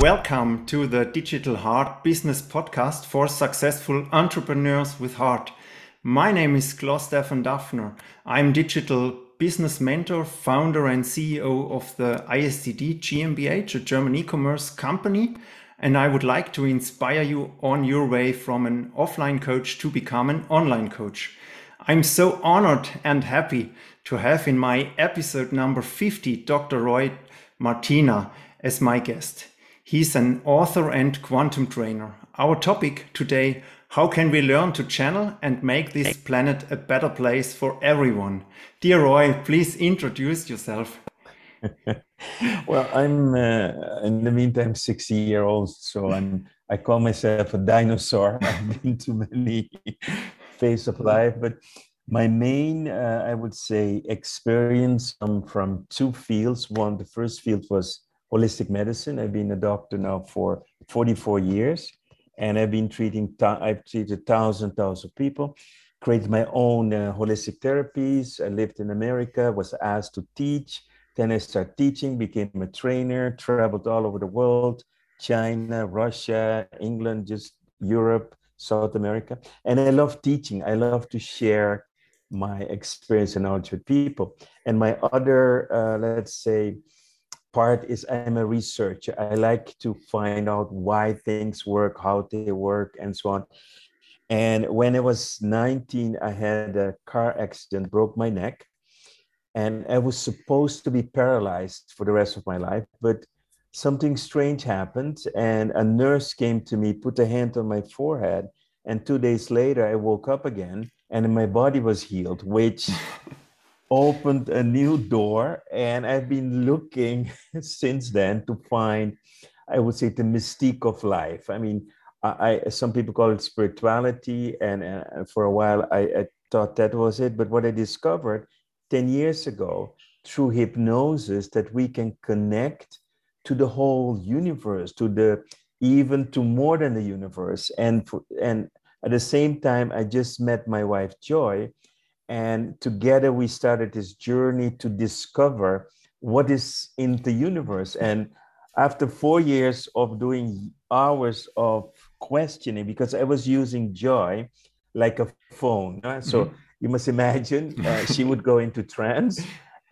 Welcome to the Digital Heart Business Podcast for successful entrepreneurs with heart. My name is Klaus Stefan Daffner. I'm digital business mentor, founder, and CEO of the ISTD GmbH, a German e commerce company. And I would like to inspire you on your way from an offline coach to become an online coach. I'm so honored and happy to have in my episode number 50 Dr. Roy Martina as my guest. He's an author and quantum trainer. Our topic today how can we learn to channel and make this planet a better place for everyone? Dear Roy, please introduce yourself. well, I'm uh, in the meantime 60 year old, so I'm I call myself a dinosaur. I've been to many phases of life, but my main, uh, I would say, experience come from two fields. One, the first field was holistic medicine. I've been a doctor now for 44 years, and I've been treating, I've treated thousands, thousands of people, created my own uh, holistic therapies. I lived in America, was asked to teach. Then I started teaching, became a trainer, traveled all over the world, China, Russia, England, just Europe, South America. And I love teaching. I love to share my experience and knowledge with people. And my other, uh, let's say, part is I'm a researcher. I like to find out why things work, how they work, and so on. And when I was 19, I had a car accident, broke my neck, and I was supposed to be paralyzed for the rest of my life. But something strange happened, and a nurse came to me, put a hand on my forehead, and two days later, I woke up again, and my body was healed, which opened a new door and I've been looking since then to find, I would say, the mystique of life. I mean, I, I some people call it spirituality, and, and for a while I, I thought that was it. But what I discovered 10 years ago through hypnosis that we can connect to the whole universe, to the even to more than the universe. And for, and at the same time, I just met my wife Joy, and together we started this journey to discover what is in the universe. And after four years of doing hours of questioning, because I was using joy like a phone. Right? So mm-hmm. you must imagine uh, she would go into trance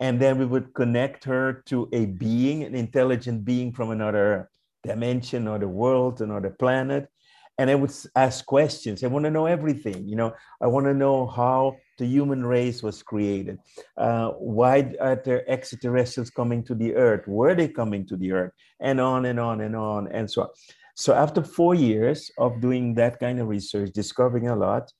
and then we would connect her to a being, an intelligent being from another dimension, or the world, another planet and I would ask questions. I want to know everything. You know, I want to know how the human race was created. Uh, why are there extraterrestrials coming to the Earth? Were they coming to the Earth? And on and on and on and so on. So after four years of doing that kind of research, discovering a lot,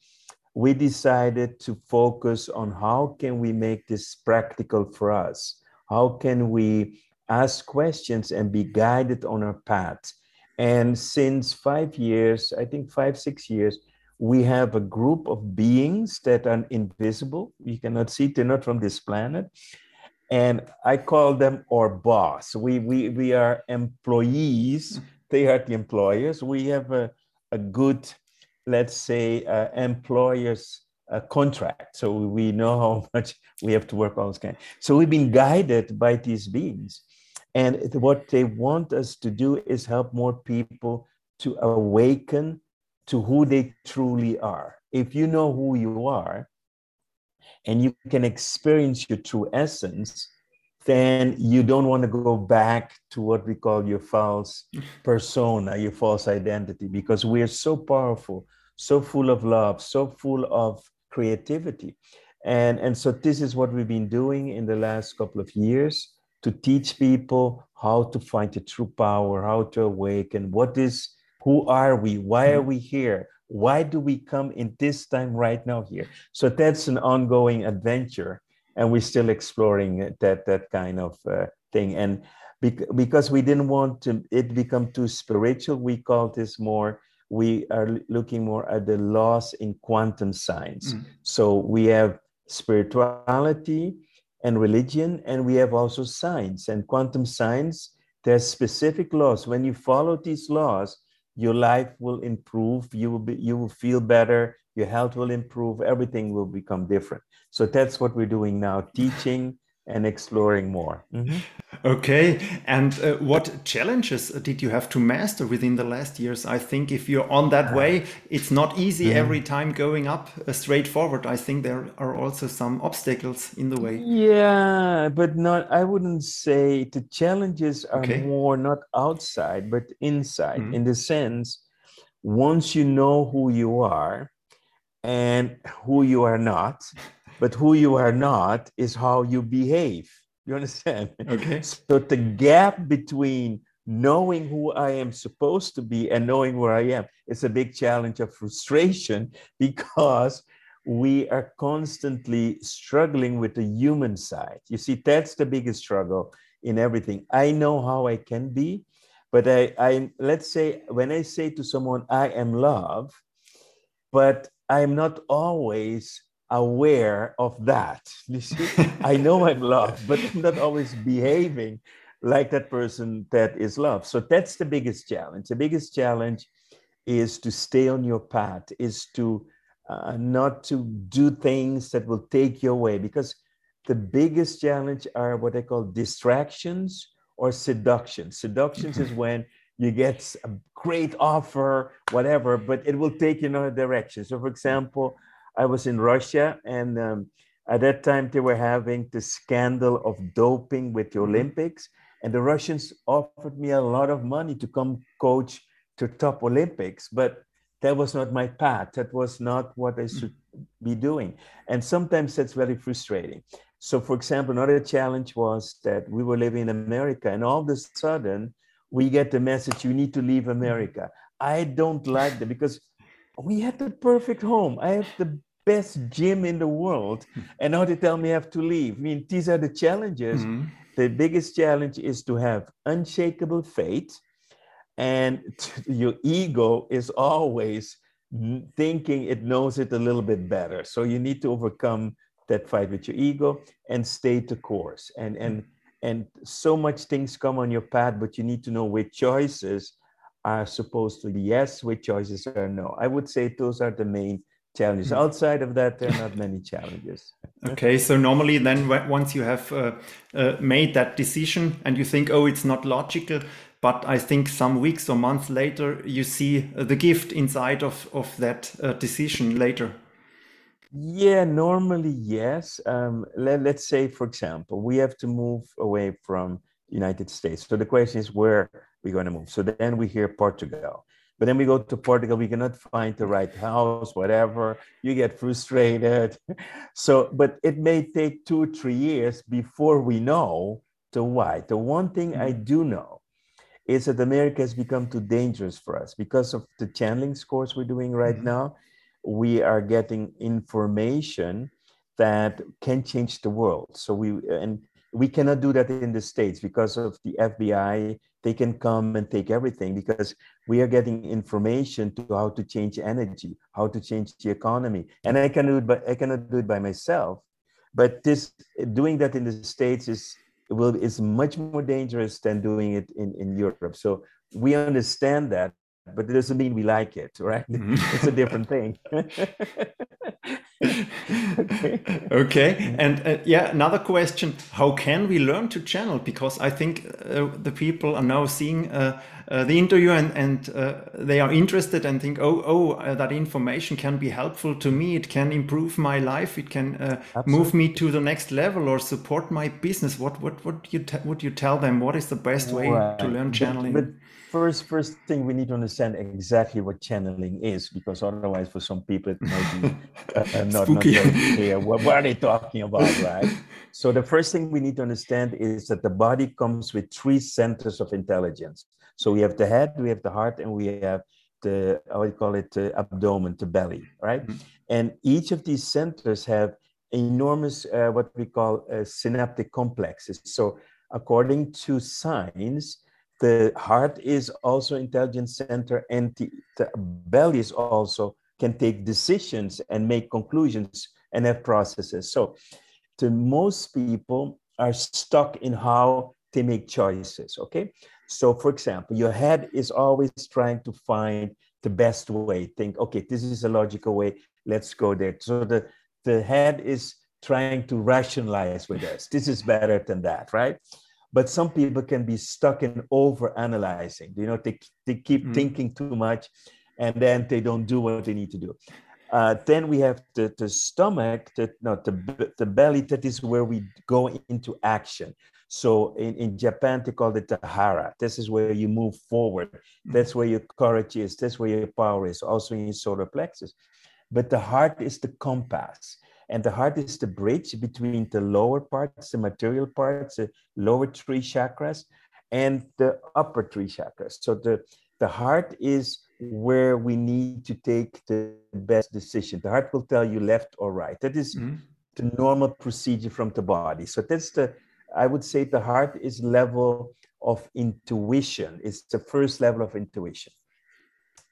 we decided to focus on how can we make this practical for us? How can we ask questions and be guided on our path? And since five years, I think five, six years, we have a group of beings that are invisible. You cannot see, they're not from this planet. And I call them our boss. We, we, we are employees, they are the employers. We have a, a good, let's say, uh, employers uh, contract. So we know how much we have to work on this kind. So we've been guided by these beings. And what they want us to do is help more people to awaken to who they truly are. If you know who you are and you can experience your true essence, then you don't want to go back to what we call your false persona, your false identity, because we are so powerful, so full of love, so full of creativity. And, and so this is what we've been doing in the last couple of years to teach people how to find the true power, how to awaken, what is, who are we, why are we here, why do we come in this time right now here? So that's an ongoing adventure, and we're still exploring that that kind of uh, thing. And because we didn't want to it become too spiritual, we call this more. We are looking more at the laws in quantum science. Mm. So we have spirituality, and religion, and we have also science and quantum science. There's specific laws. When you follow these laws, your life will improve. You will be, you will feel better. Your health will improve. Everything will become different. So that's what we're doing now: teaching and exploring more. Mm-hmm. Okay. And uh, what challenges did you have to master within the last years? I think if you're on that way, it's not easy mm-hmm. every time going up uh, straight forward. I think there are also some obstacles in the way. Yeah, but not, I wouldn't say the challenges are okay. more not outside, but inside, mm-hmm. in the sense, once you know who you are and who you are not, but who you are not is how you behave. You understand? Okay. So the gap between knowing who I am supposed to be and knowing where I am is a big challenge of frustration because we are constantly struggling with the human side. You see, that's the biggest struggle in everything. I know how I can be, but I, I let's say when I say to someone, I am love, but I'm not always aware of that. You see, I know I'm loved, but I'm not always behaving like that person that is loved. So that's the biggest challenge. The biggest challenge is to stay on your path, is to uh, not to do things that will take you away, because the biggest challenge are what I call distractions or seductions. Seductions is when you get a great offer, whatever, but it will take you in another direction. So, for example, I was in Russia, and um, at that time they were having the scandal of doping with the mm-hmm. Olympics, and the Russians offered me a lot of money to come coach to top Olympics, but that was not my path. That was not what I should be doing, and sometimes that's very frustrating. So, for example, another challenge was that we were living in America, and all of a sudden we get the message you need to leave America. I don't like that because we had the perfect home. I have the best gym in the world, and now they tell me I have to leave. I mean, these are the challenges. Mm-hmm. The biggest challenge is to have unshakable faith, and your ego is always thinking it knows it a little bit better. So you need to overcome that fight with your ego and stay the course. And and and so much things come on your path, but you need to know which choices are supposed to be yes, which choices are no. I would say those are the main challenges. Hmm. Outside of that, there are not many challenges. okay, so normally then once you have uh, uh, made that decision and you think, oh, it's not logical, but I think some weeks or months later, you see uh, the gift inside of, of that uh, decision later. Yeah, normally, yes. Um, let, let's say, for example, we have to move away from United States. So the question is where we're going to move. So then we hear Portugal. But then we go to Portugal, we cannot find the right house, whatever. You get frustrated. So, but it may take two, three years before we know the why. The one thing I mm-hmm. do know is that America has become too dangerous for us because of the channeling scores we're doing right mm-hmm. now. We are getting information that can change the world. So we and we cannot do that in the states because of the FBI they can come and take everything because we are getting information to how to change energy, how to change the economy. And I can do it, but I cannot do it by myself. But this doing that in the States is will is much more dangerous than doing it in, in Europe. So we understand that, but it doesn't mean we like it, right? Mm-hmm. It's a different thing. okay. And uh, yeah, another question: How can we learn to channel? Because I think uh, the people are now seeing uh, uh the interview and and uh, they are interested and think, oh, oh, uh, that information can be helpful to me. It can improve my life. It can move me to the next level or support my business. What what what you would you tell them? What is the best way right. to learn channeling? But, but first first thing we need to understand exactly what channeling is because otherwise for some people it might be uh, not, not very clear. What, what, are they talking about right? So the first thing we need to understand is that the body comes with three centers of intelligence. So we have the head we have the heart and we have the do you call it the abdomen the belly right? Mm-hmm. and each of these centers have enormous uh, what we call uh, synaptic complexes. So according to science the heart is also intelligence center and the, the belly is also can take decisions and make conclusions and have processes. So to most people are stuck in how they make choices okay? So for example your head is always trying to find the best way. Think okay this is a logical way. Let's go there. So the the head is trying to rationalize with us. This is better than that, right? But some people can be stuck in over analyzing. You know, they, they keep mm-hmm. thinking too much and then they don't do what they need to do. Uh, then we have the, the stomach, the, no, the, the belly, that is where we go into action. So in, in Japan, they call it the hara. This is where you move forward. That's where your courage is. That's where your power is, also in your solar plexus. But the heart is the compass. And the heart is the bridge between the lower parts, the material parts, the lower three chakras, and the upper three chakras. So the, the heart is where we need to take the best decision. The heart will tell you left or right. That is mm-hmm. the normal procedure from the body. So that's the, I would say the heart is level of intuition. It's the first level of intuition.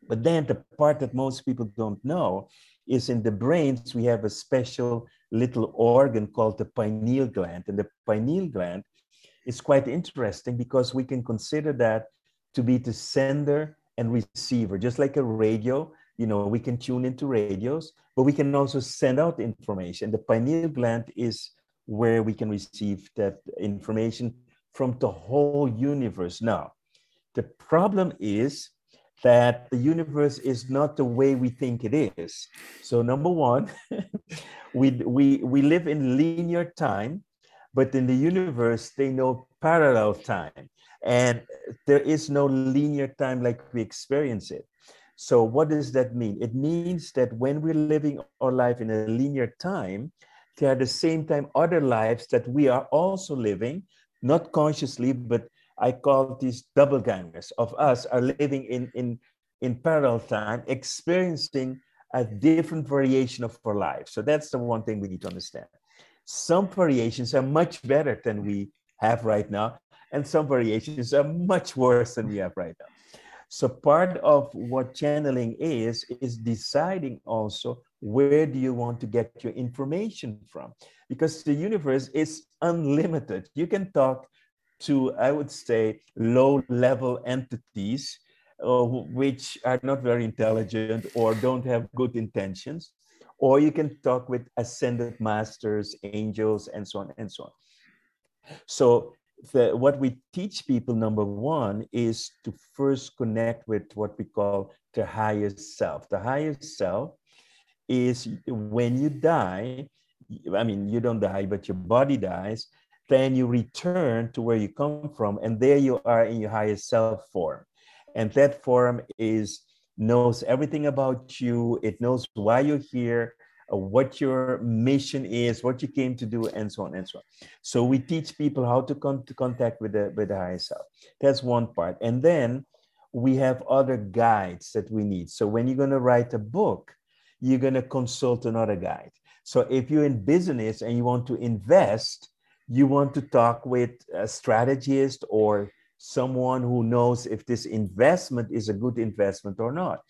But then the part that most people don't know is in the brains, we have a special little organ called the pineal gland. And the pineal gland is quite interesting because we can consider that to be the sender and receiver, just like a radio. You know, we can tune into radios, but we can also send out information. The pineal gland is where we can receive that information from the whole universe. Now, the problem is that the universe is not the way we think it is. So number one, we, we, we live in linear time, but in the universe, they know parallel time. And there is no linear time like we experience it. So what does that mean? It means that when we're living our life in a linear time, there are the same time other lives that we are also living, not consciously, but I call these double gangers of us are living in, in, in parallel time, experiencing a different variation of our life. So that's the one thing we need to understand. Some variations are much better than we have right now, and some variations are much worse than we have right now. So part of what channeling is, is deciding also where do you want to get your information from? Because the universe is unlimited. You can talk to, I would say, low level entities uh, which are not very intelligent or don't have good intentions. Or you can talk with ascended masters, angels, and so on and so on. So the, what we teach people, number one, is to first connect with what we call the highest self. The highest self is when you die, I mean, you don't die, but your body dies, then you return to where you come from and there you are in your highest self form. And that form is knows everything about you. It knows why you're here uh, what your mission is what you came to do and so on and so on. So we teach people how to come to contact with the with the higher self. That's one part. And then we have other guides that we need. So when you're going to write a book you're going to consult another guide. So if you're in business and you want to invest you want to talk with a strategist or someone who knows if this investment is a good investment or not.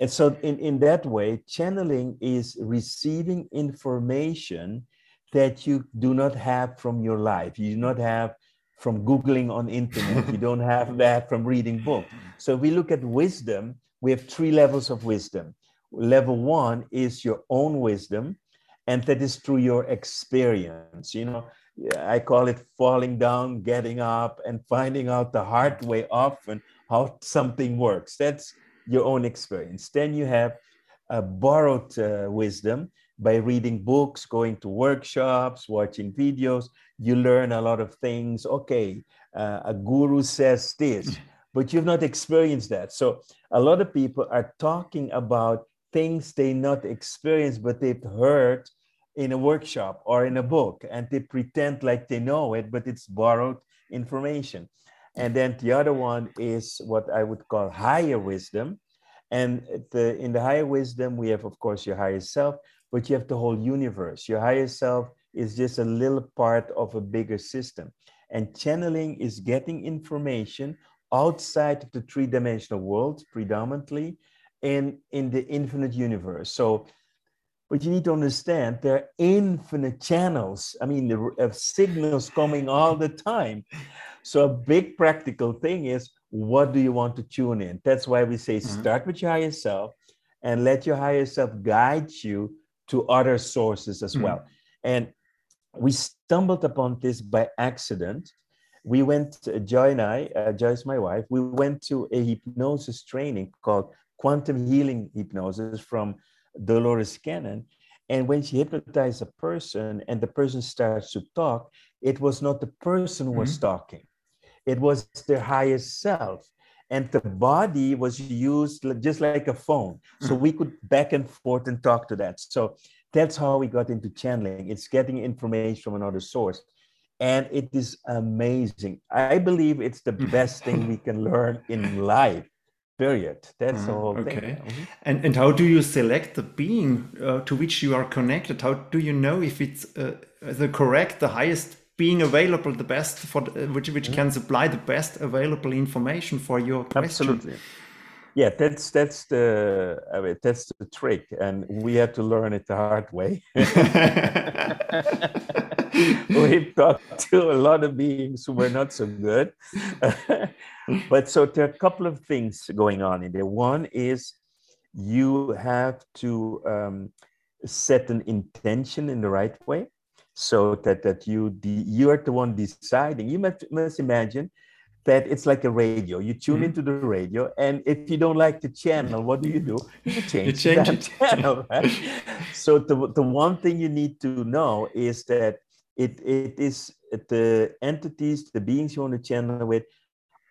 And so, in, in that way, channeling is receiving information that you do not have from your life. You do not have from Googling on internet. you don't have that from reading book. So, we look at wisdom, we have three levels of wisdom. Level one is your own wisdom, and that is through your experience. You know, I call it falling down, getting up, and finding out the hard way often how something works. That's your own experience. Then you have a borrowed uh, wisdom by reading books, going to workshops, watching videos. You learn a lot of things. Okay, uh, a guru says this, but you've not experienced that. So a lot of people are talking about things they not experienced, but they've heard in a workshop or in a book and they pretend like they know it, but it's borrowed information. And then the other one is what I would call higher wisdom. And the, in the higher wisdom, we have, of course, your higher self, but you have the whole universe. Your higher self is just a little part of a bigger system. And channeling is getting information outside of the three dimensional world, predominantly, in, in the infinite universe. So but you need to understand there are infinite channels. I mean, there are signals coming all the time. So a big practical thing is what do you want to tune in? That's why we say mm-hmm. start with your higher self and let your higher self guide you to other sources as mm-hmm. well. And we stumbled upon this by accident. We went, Joy and I, uh, Joy is my wife, we went to a hypnosis training called Quantum Healing Hypnosis from Dolores Cannon. And when she hypnotized a person and the person starts to talk, it was not the person who was mm-hmm. talking, it was their highest self. And the body was used just like a phone. So mm-hmm. we could back and forth and talk to that. So that's how we got into channeling. It's getting information from another source. And it is amazing. I believe it's the mm-hmm. best thing we can learn in life period. That's the whole okay. thing mm-hmm. and and how do you select the being uh, to which you are connected? How do you know if it's uh, the correct the highest being available the best for the, which which mm-hmm. can supply the best available information for your question? Absolutely. Yeah that's that's the I mean, that's the trick and we had to learn it the hard way we've talked to a lot of beings who were not so good. but so there are a couple of things going on in there. One is you have to um, set an intention in the right way so that, that you de- you are the one deciding. You must, must imagine that it's like a radio. You tune mm-hmm. into the radio, and if you don't like the channel, what do you do? You change, you change that it. channel. Right? so the, the one thing you need to know is that it, it is the entities, the beings you want to channel with,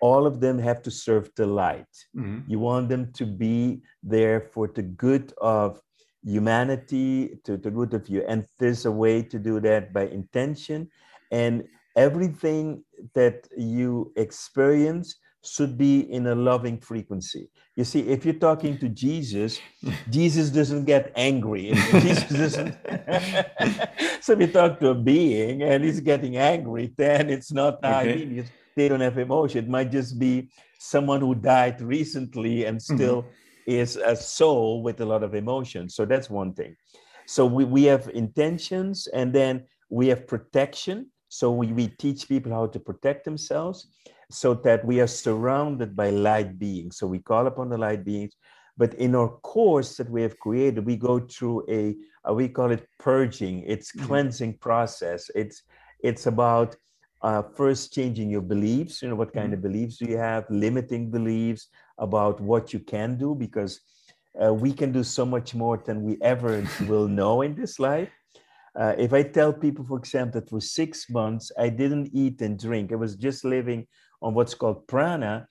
all of them have to serve the light. Mm-hmm. You want them to be there for the good of humanity, to the good of you. And there's a way to do that by intention. And everything that you experience should be in a loving frequency. You see, if you're talking to Jesus, Jesus doesn't get angry. Jesus doesn't. so if you talk to a being and he's getting angry, then it's not okay. they don't have emotion. It might just be someone who died recently and mm-hmm. still mm-hmm. is a soul with a lot of emotion. So that's one thing. So we, we have intentions and then we have protection. So we, we teach people how to protect themselves so that we are surrounded by light beings. So we call upon the light beings. But in our course that we have created, we go through a, uh, we call it purging. It's mm-hmm. cleansing process. It's it's about uh, first changing your beliefs. You know what kind mm-hmm. of beliefs do you have? Limiting beliefs about what you can do because uh, we can do so much more than we ever will know in this life. Uh, if I tell people, for example, that for six months I didn't eat and drink, I was just living on what's called prana,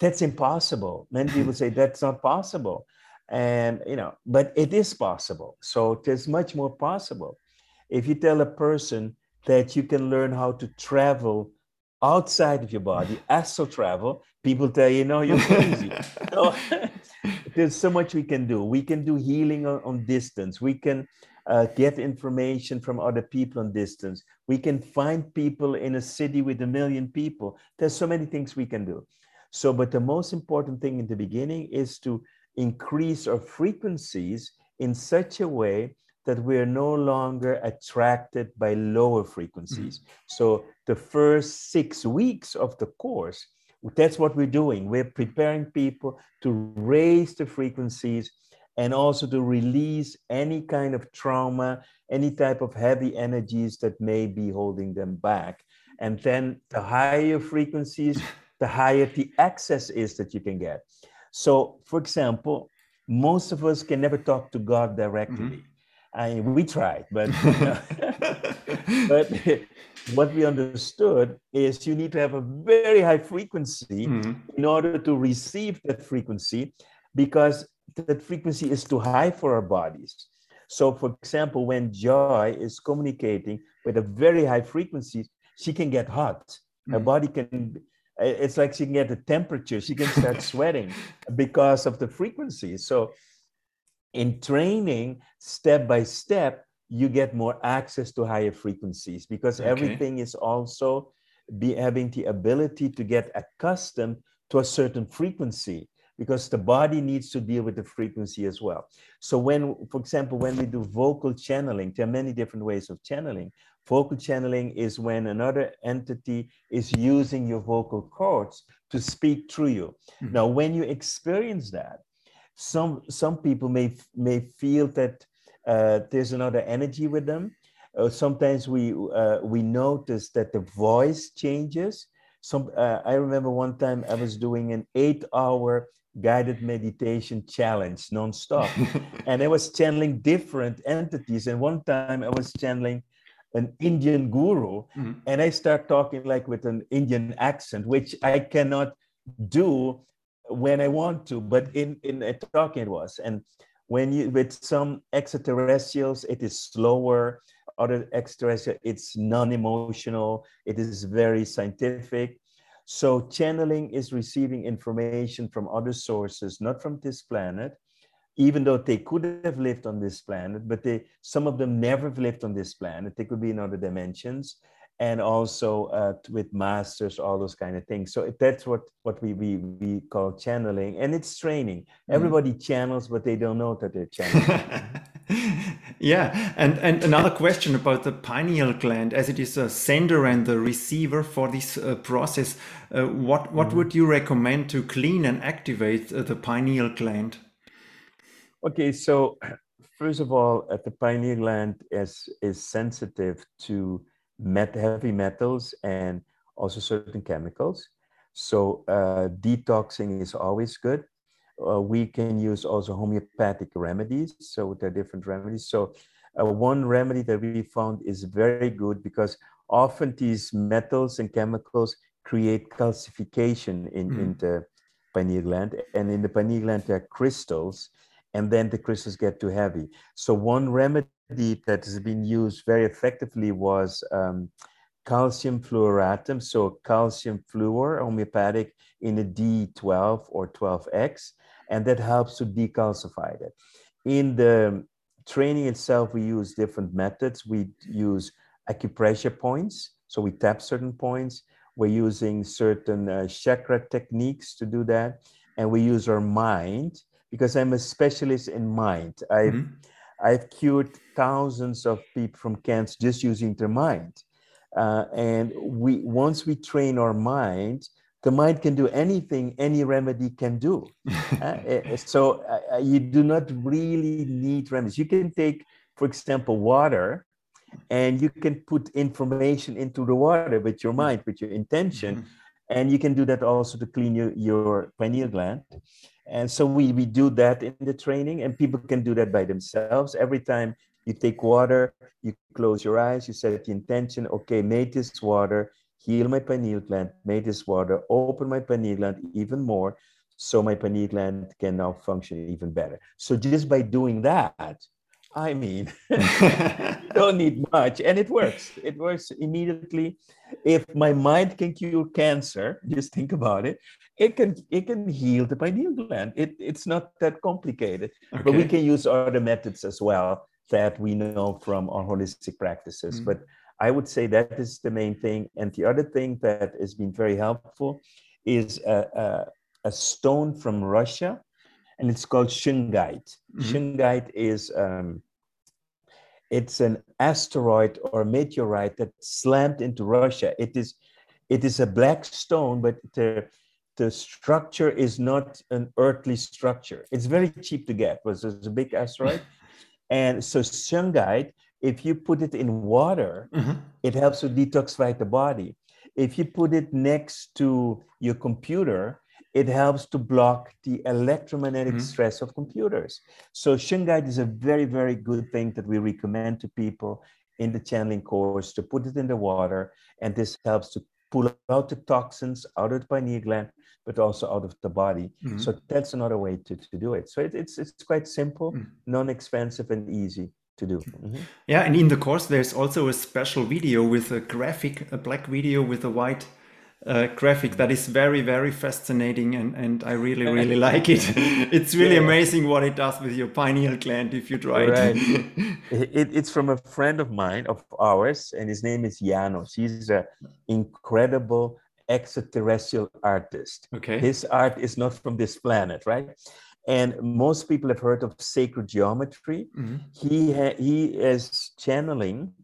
that's impossible. Many people say that's not possible. And, you know, but it is possible. So there's much more possible. If you tell a person that you can learn how to travel outside of your body, astral travel, people tell you, no, you're crazy. so, there's so much we can do. We can do healing on, on distance. We can uh, get information from other people on distance. We can find people in a city with a million people. There's so many things we can do. So, but the most important thing in the beginning is to increase our frequencies in such a way that we're no longer attracted by lower frequencies. Mm-hmm. So, the first six weeks of the course, that's what we're doing. We're preparing people to raise the frequencies and also to release any kind of trauma, any type of heavy energies that may be holding them back. And then the higher frequencies, the higher the access is that you can get. So, for example, most of us can never talk to God directly. Mm-hmm. I mean, we tried, but but what we understood is you need to have a very high frequency mm-hmm. in order to receive that frequency, because that frequency is too high for our bodies. So, for example, when Joy is communicating with a very high frequency, she can get hot. Mm. Her body can, it's like she can get a temperature. She can start sweating because of the frequency. So, in training, step by step, you get more access to higher frequencies because okay. everything is also be having the ability to get accustomed to a certain frequency because the body needs to deal with the frequency as well. So when, for example, when we do vocal channeling, there are many different ways of channeling. Vocal channeling is when another entity is using your vocal cords to speak through you. Mm-hmm. Now, when you experience that, some some people may may feel that uh, there's another energy with them, Uh, sometimes we uh, we notice that the voice changes. Some uh, I remember one time I was doing an eight-hour guided meditation challenge nonstop, and I was channeling different entities. And one time I was channeling an Indian guru, mm-hmm. and I start talking like with an Indian accent, which I cannot do when I want to, but in in a talking it was. And when you with some extraterrestrials, it is slower. Other extraterrestrial, it's non-emotional. It is very scientific. So channeling is receiving information from other sources, not from this planet, even though they could have lived on this planet, but they some of them never have lived on this planet. They could be in other dimensions and also uh, with masters, all those kind of things. So that's what what we we we call channeling, and it's training. Mm. Everybody channels, but they don't know that they're channeling. Yeah, and and another question about the pineal gland, as it is a sender and the receiver for this uh, process. Uh, what what mm. would you recommend to clean and activate uh, the pineal gland? Okay, so first of all, uh, the pineal gland is is sensitive to met heavy metals and also certain chemicals. So uh, detoxing is always good. Uh, we can use also homeopathic remedies. So there are different remedies. So uh, one remedy that we found is very good because often these metals and chemicals create calcification in, mm. in the pineal gland. And in the pineal gland, there are crystals, and then the crystals get too heavy. So one remedy that has been used very effectively was um, calcium fluoratum, so calcium fluor, homeopathic in a D12 or 12X, and that helps to decalcify it. In the training itself, we use different methods. We use acupressure points, so we tap certain points. We're using certain uh, chakra techniques to do that, and we use our mind because I'm a specialist in mind. I've mm-hmm I've cured thousands of people from cancer just using their mind. Uh, and we once we train our mind, the mind can do anything any remedy can do. uh, eh, so uh, uh, you do not really need remedies. You can take, for example, water, and you can put information into the water with your mind, with your intention, mm-hmm. and you can do that also to clean your, your pineal gland. And so we, we do that in the training, and people can do that by themselves. Every time you take water, you close your eyes, you set the intention, okay, make this water heal my pineal gland, make this water open my pineal gland even more, so my pineal gland can now function even better. So just by doing that, I mean, don't need much, and it works. It works immediately. If my mind can cure cancer, just think about it it can it can heal the pineal gland. It, it's not that complicated, okay. but we can use other methods as well that we know from our holistic practices. Mm. But I would say that is the main thing. And the other thing that has been very helpful is a, a, a stone from Russia, and it's called shungite. Mm-hmm. Shungite is um, it's an asteroid or meteorite that slammed into Russia. It is it is a black stone, but the the structure is not an earthly structure. It's very cheap to get, was it's a big asteroid. and so shungite, if you put it in water, mm-hmm. it helps to detoxify the body. If you put it next to your computer, it helps to block the electromagnetic mm-hmm. stress of computers. So shungite is a very, very good thing that we recommend to people in the channeling course to put it in the water. And this helps to pull out the toxins out of the pineal gland, but also out of the body. Mm-hmm. So that's another way to, to do it. So it, it's it's quite simple, mm-hmm. non-expensive, and easy to do. Mm-hmm. Yeah, and in the course there's also a special video with a graphic, a black video with a white uh, graphic that is very very fascinating and and I really really like it. it's really yeah. amazing what it does with your pineal gland if you try right. it. it. It's from a friend of mine of ours, and his name is Janos. He's an incredible extraterrestrial artist. Okay, his art is not from this planet, right? And most people have heard of sacred geometry. Mm-hmm. He ha- he is channeling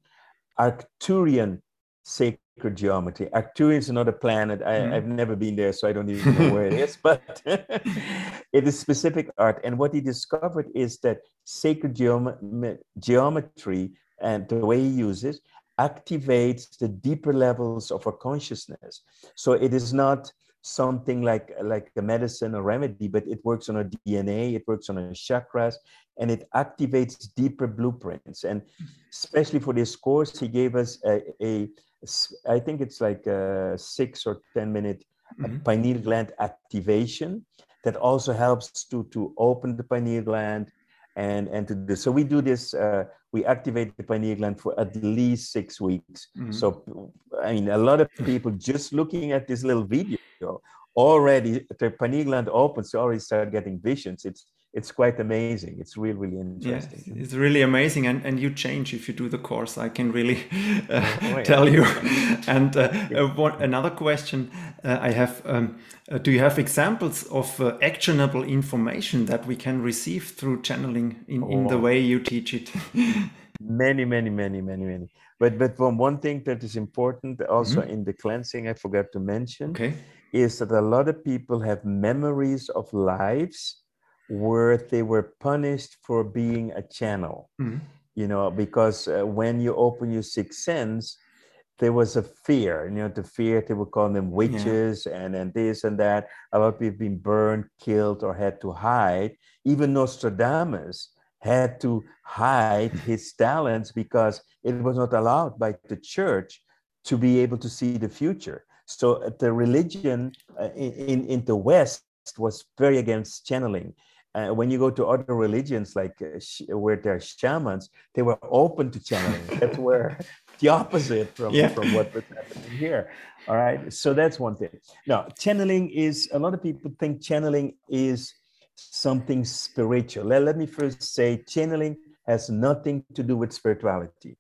Arcturian sacred geometry. Arcturus is another planet. I, have mm-hmm. never been there, so I don't even know where it is, but it is specific art. And what he discovered is that sacred geom- geometry and the way he uses activates the deeper levels of our consciousness. So it is not something like like a medicine or remedy, but it works on our DNA, it works on our chakras, and it activates deeper blueprints. And especially for this course, he gave us a, a I think it's like a six or ten minute mm-hmm. pineal gland activation that also helps to to open the pineal gland and and to do. So we do this uh, we activate the pineal gland for at least six weeks. Mm-hmm. so i mean a lot of people just looking at this little video already the pineal gland opens they already start getting visions. It's it's quite amazing. It's really, really interesting. Yeah, it's really amazing. And, and you change if you do the course, I can really uh, oh, yeah. tell you. and uh, uh, one, another question uh, I have um, uh, Do you have examples of uh, actionable information that we can receive through channeling in, oh. in the oh. way you teach it? many, many, many, many, many. But, but one, one thing that is important also mm -hmm. in the cleansing, I forgot to mention, okay. is that a lot of people have memories of lives where they were punished for being a channel. Mm-hmm. You know, because uh, when you open your sixth sense, there was a fear, you know, the fear they would call them witches yeah. and, and this and that. A lot of people being burned, killed, or had to hide. Even Nostradamus had to hide his talents because it was not allowed by the church to be able to see the future. So uh, the religion uh, in, in, in the West was very against channeling uh, when you go to other religions like uh, sh- where there are shamans they were open to channeling. That's where the opposite from, yeah. from what was happening here. All right? So that's one thing. Now channeling is a lot of people think channeling is something spiritual. Let, let me first say channeling has nothing to do with spirituality.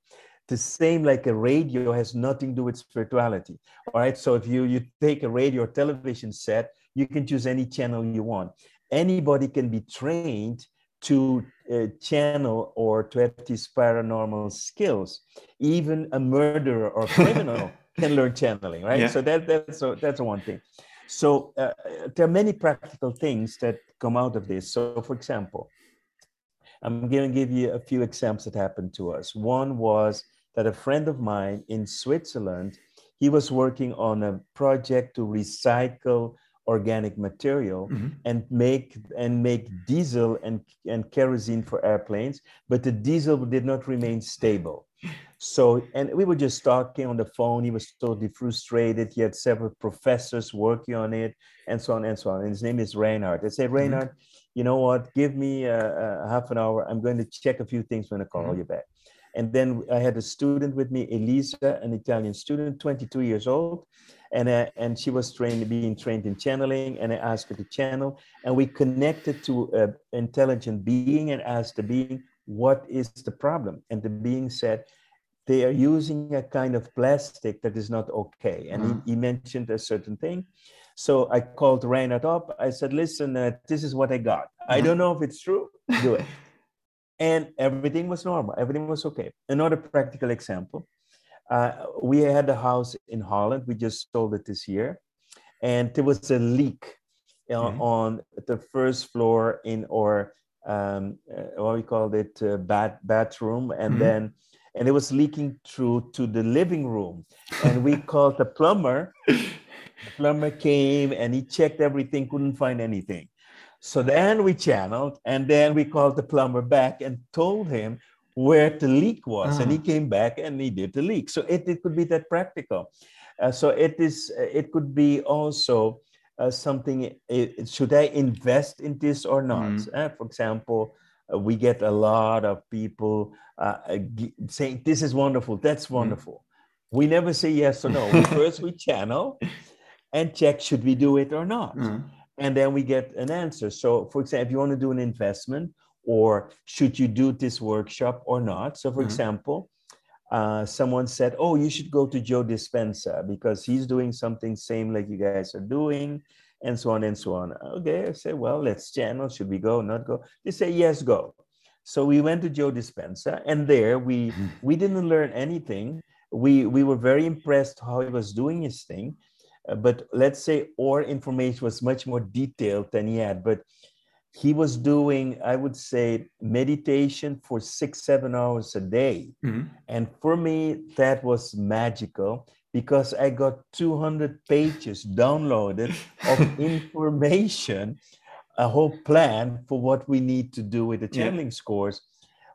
The same like a radio has nothing to do with spirituality. All right? So if you you take a radio or television set you can choose any channel you want anybody can be trained to uh, channel or to have these paranormal skills. Even a murderer or criminal can learn channeling, right? Yeah. So that, that's a, that's one thing. So uh, there are many practical things that come out of this. So, for example, I'm going to give you a few examples that happened to us. One was that a friend of mine in Switzerland, he was working on a project to recycle organic material mm-hmm. and make and make diesel and, and kerosene for airplanes but the diesel did not remain stable so and we were just talking on the phone he was totally frustrated he had several professors working on it and so on and so on and his name is reinhard i said mm-hmm. reinhard mm-hmm. you know what give me a, a, half an hour i'm going to check a few things when i call mm-hmm. you back and then I had a student with me, Elisa, an Italian student, 22 years old. And, uh, and she was trained, being trained in channeling. And I asked her to channel. And we connected to an intelligent being and asked the being, what is the problem? And the being said, they are using a kind of plastic that is not okay. And mm. he, he, mentioned a certain thing. So I called Reinhard up. I said, listen, uh, this is what I got. I mm-hmm. don't know if it's true. Do it and everything was normal everything was okay another practical example uh, we had a house in holland. We just sold it this year. And there was a leak mm-hmm. on the first floor in our um, uh, what we called it uh, bat- bathroom. And mm-hmm. then and it was leaking through to the living room. And we called the plumber. The plumber came and he checked everything couldn't find anything. So then we channeled, and then we called the plumber back and told him where the leak was, uh-huh. and he ah. came back and he did the leak. So it, it could be that practical. Uh, so it is. It could be also uh, something. It, should I invest in this or not? Mm. for example, uh, we get a lot of people uh, saying, "This is wonderful. That's mm. wonderful." Mm. We never say yes or no. First, we channel and check should we do it or not. Mm and then we get an answer. So, for example, if you want to do an investment, or should you do this workshop or not? So, for mm-hmm. example, uh, someone said, "Oh, you should go to Joe Dispenza because he's doing something same like you guys are doing." And so on and so on. Okay, I say, well, let's channel. Should we go? Not go? They say, yes, go. So we went to Joe Dispenza, and there we mm-hmm. we didn't learn anything. We we were very impressed how he was doing his thing, uh, but let's say our information was much more detailed than he had. But he was doing, I would say, meditation for six, seven hours a day. Mm-hmm. And for me, that was magical because I got 200 pages downloaded of information, a whole plan for what we need to do with the channeling yeah. scores,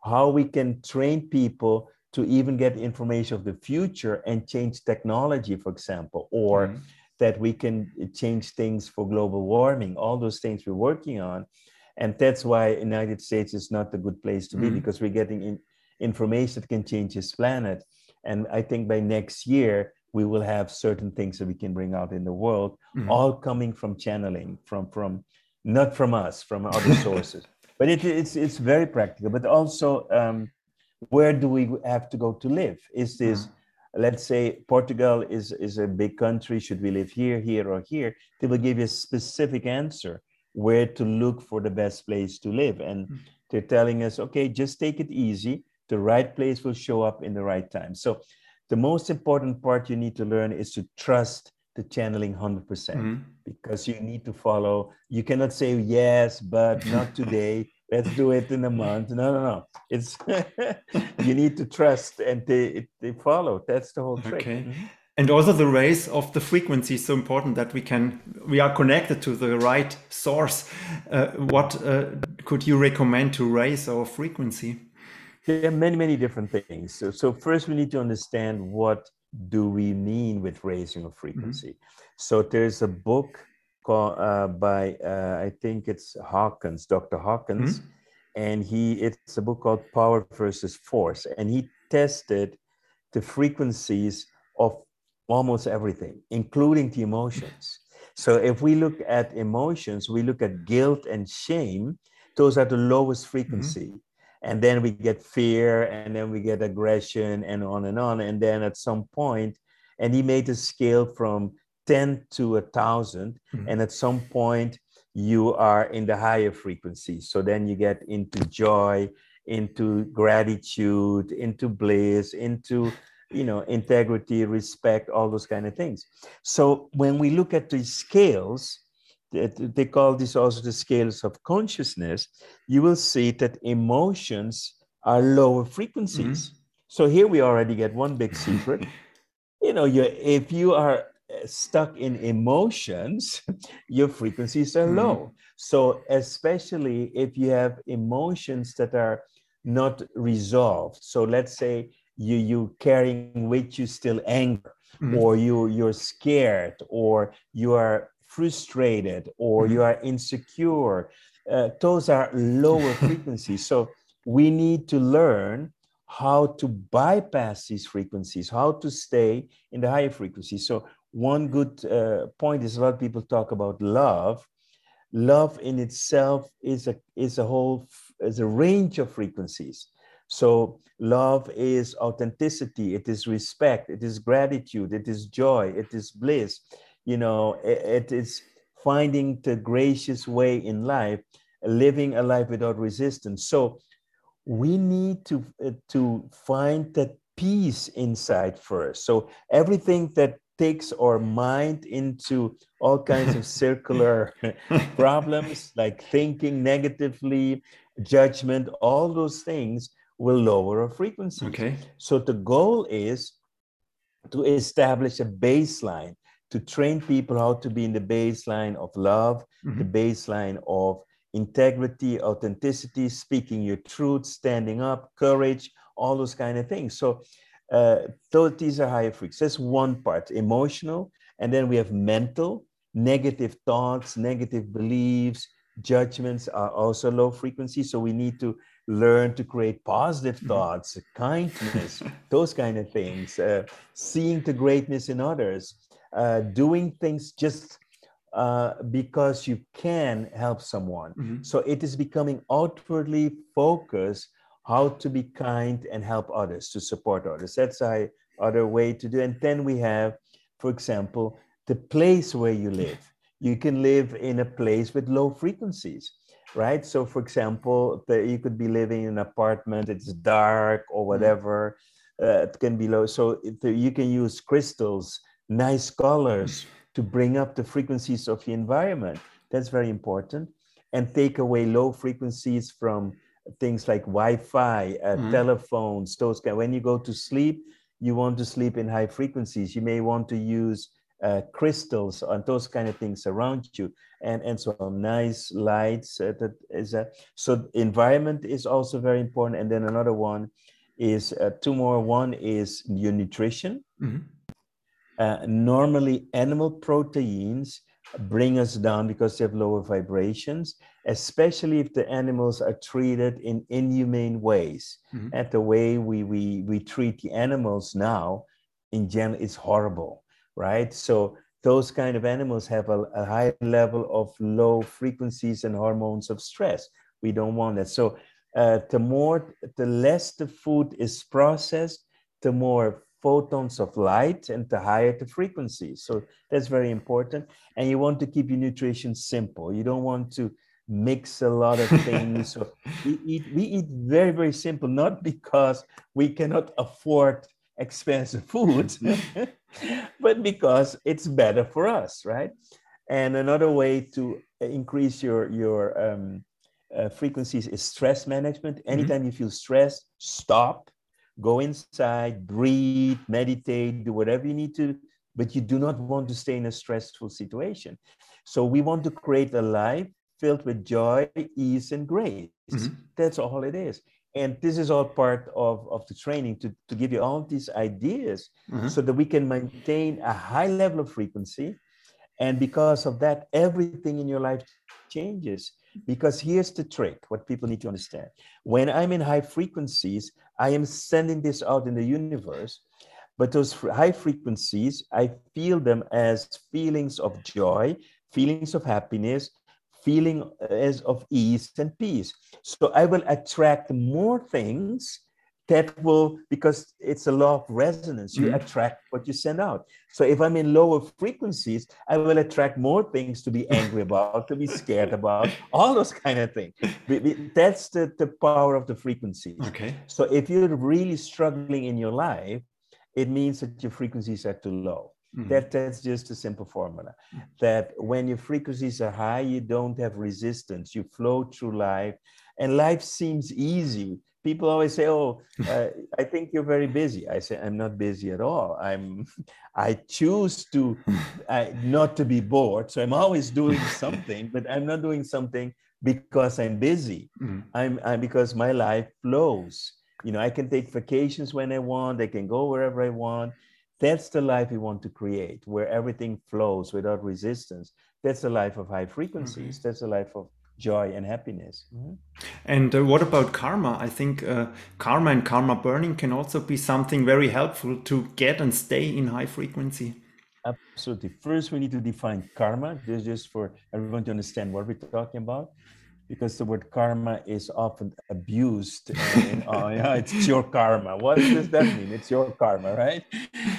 how we can train people to even get information of the future and change technology, for example, or mm-hmm. That we can change things for global warming, all those things we're working on. And that's why united states is not a good place to be mm because we're getting in, information that can change this planet. And i think by next year we will have certain things that we can bring out in the world mm all coming from channeling from from not from us from other sources. But it, it's it's very practical. But also um, where do we have to go to live? Is this mm let's say portugal is is a big country should we live here here or here they will give you a specific answer where to look for the best place to live. And mm-hmm. they're telling us, okay, just take it easy. The right place will show up in the right time. So the most important part you need to learn is to trust the channeling 100% mm hmm because you need to follow. You cannot say yes, but not today. Let's do it in a month. No, no, no. It's you need to trust and they they follow. That's the whole trick. Okay. Mm-hmm and also the raise of the frequency is so important that we can we are connected to the right source uh, what uh, could you recommend to raise our frequency there are many many different things so, so first we need to understand what do we mean with raising of frequency mm-hmm. so there's a book uh, by uh, i think it's hawkins dr hawkins mm-hmm. and he it's a book called power versus force and he tested the frequencies of almost everything, including the emotions. So if we look at emotions, we look at guilt and shame, those are the lowest frequency. Mm-hmm. And then we get fear, and then we get aggression, and on and on. And then at some point, and he made a scale from 10 to a 1000 mm-hmm. and at some point you are in the higher frequency so then you get into joy into gratitude into bliss into you know integrity respect all those kind of things so when we look at these scales they call this also the scales of consciousness you will see that emotions are lower frequencies mm-hmm. so here we already get one big secret you know you if you are stuck in emotions your frequencies are mm-hmm. low so especially if you have emotions that are not resolved so let's say you you carrying with you still anger mm-hmm. or you you're scared or you are frustrated or mm-hmm. you are insecure uh, those are lower frequencies so we need to learn how to bypass these frequencies how to stay in the higher frequencies so one good uh, point is a lot of people talk about love love in itself is a is a whole is a range of frequencies so love is authenticity, it is respect, it is gratitude, it is joy, it is bliss. You know, it, it is finding the gracious way in life, living a life without resistance. So we need to uh, to find that peace inside first. So everything that takes our mind into all kinds of circular problems like thinking negatively, judgment, all those things will lower our frequency. Okay. So the goal is to establish a baseline to train people how to be in the baseline of love, mm-hmm. the baseline of integrity, authenticity, speaking your truth, standing up, courage, all those kind of things. So, uh, those, these are higher frequencies. That's one part, emotional. And then we have mental, negative thoughts, negative beliefs, judgments are also low frequency. So we need to learn to create positive mm-hmm. thoughts, kindness, those kind of things, uh, seeing the greatness in others, uh, doing things just uh, because you can help someone. Mm-hmm. So it is becoming outwardly focused how to be kind and help others, to support others. That's a other way to do. And then we have, for example, the place where you live. You can live in a place with low frequencies right? So, for example, the, you could be living in an apartment, it's dark or mm-hmm. whatever. Uh, it can be low. So, it, you can use crystals, nice colors to bring up the frequencies of the environment. That's very important. and take away low frequencies from things like Wi-Fi, uh, mm-hmm. telephones, those kind. When you go to sleep, you want to sleep in high frequencies. You may want to use uh, crystals and those kind of things around you, and and so nice lights. Uh, that is a, so environment is also very important. And then another one is uh, two more. One is your nutrition. Mm-hmm. Uh, normally, animal proteins bring us down because they have lower vibrations, especially if the animals are treated in inhumane ways. Mm-hmm. And the way we, we, we treat the animals now, in general, is horrible, right? So those kind of animals have a, a high level of low frequencies and hormones of stress. We don't want that. So uh, the more, the less the food is processed, the more photons of light and the higher the frequency. So that's very important. And you want to keep your nutrition simple. You don't want to mix a lot of things. so we eat, we eat very, very simple, not because we cannot afford expensive food, but because it's better for us, right? And another way to increase your, your um, uh, frequencies is stress management. Mm-hmm. Anytime mm-hmm. you feel stressed, stop go inside, breathe, meditate, do whatever you need to, but you do not want to stay in a stressful situation. So we want to create a life filled with joy, ease, and grace. Mm-hmm. That's all it is. And this is all part of, of the training to, to give you all these ideas mm-hmm. so that we can maintain a high level of frequency. And because of that, everything in your life changes. Because here's the trick what people need to understand. When I'm in high frequencies, I am sending this out in the universe, but those high frequencies, I feel them as feelings of joy, feelings of happiness, feeling uh, as of ease and peace. So I will attract more things that will because it's a law of resonance you mm-hmm. attract what you send out so if i'm in lower frequencies i will attract more things to be angry about to be scared about all those kind of things that's the, the power of the frequency okay so if you're really struggling in your life it means that your frequencies are too low Mm-hmm. That that's just a simple formula. That when your frequencies are high, you don't have resistance. You flow through life, and life seems easy people always say, "Oh, uh, I think you're very busy." I say, "I'm not busy at all. I'm, I choose to uh, not to be bored. So I'm always doing something, but I'm not doing something because I'm busy. Mm. I'm, I'm because my life flows. You know, I can take vacations when I want. I can go wherever I want. That's the life we want to create, where everything flows without resistance. That's the life of high frequencies. Okay. That's the life of joy and happiness. Mm-hmm. And uh, what about karma? I think uh, karma and karma burning can also be something very helpful to get and stay in high frequency. Absolutely. First, we need to define karma. This is just for everyone to understand what we're talking about, because the word karma is often abused. In, oh, yeah, it's your karma. What does that mean? It's your karma, right?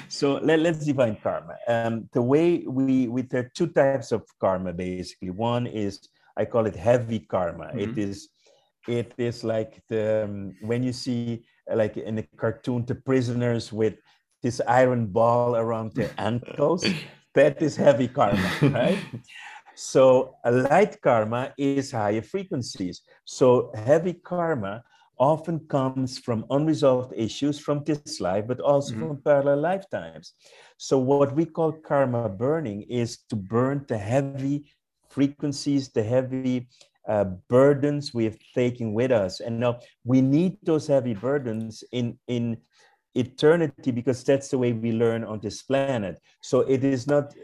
So let, us define karma. Um, the way we, we, there are two types of karma, basically. One is I call it heavy karma. Mm-hmm. It is it is like the um, when you see like in a cartoon the prisoners with this iron ball around their ankles that is heavy karma right so a light karma is higher frequencies so heavy karma often comes from unresolved issues from this life but also mm-hmm. from parallel lifetimes so what we call karma burning is to burn the heavy frequencies, the heavy uh, burdens we have taken with us. And now we need those heavy burdens in, in eternity because that's the way we learn on this planet. So it is not,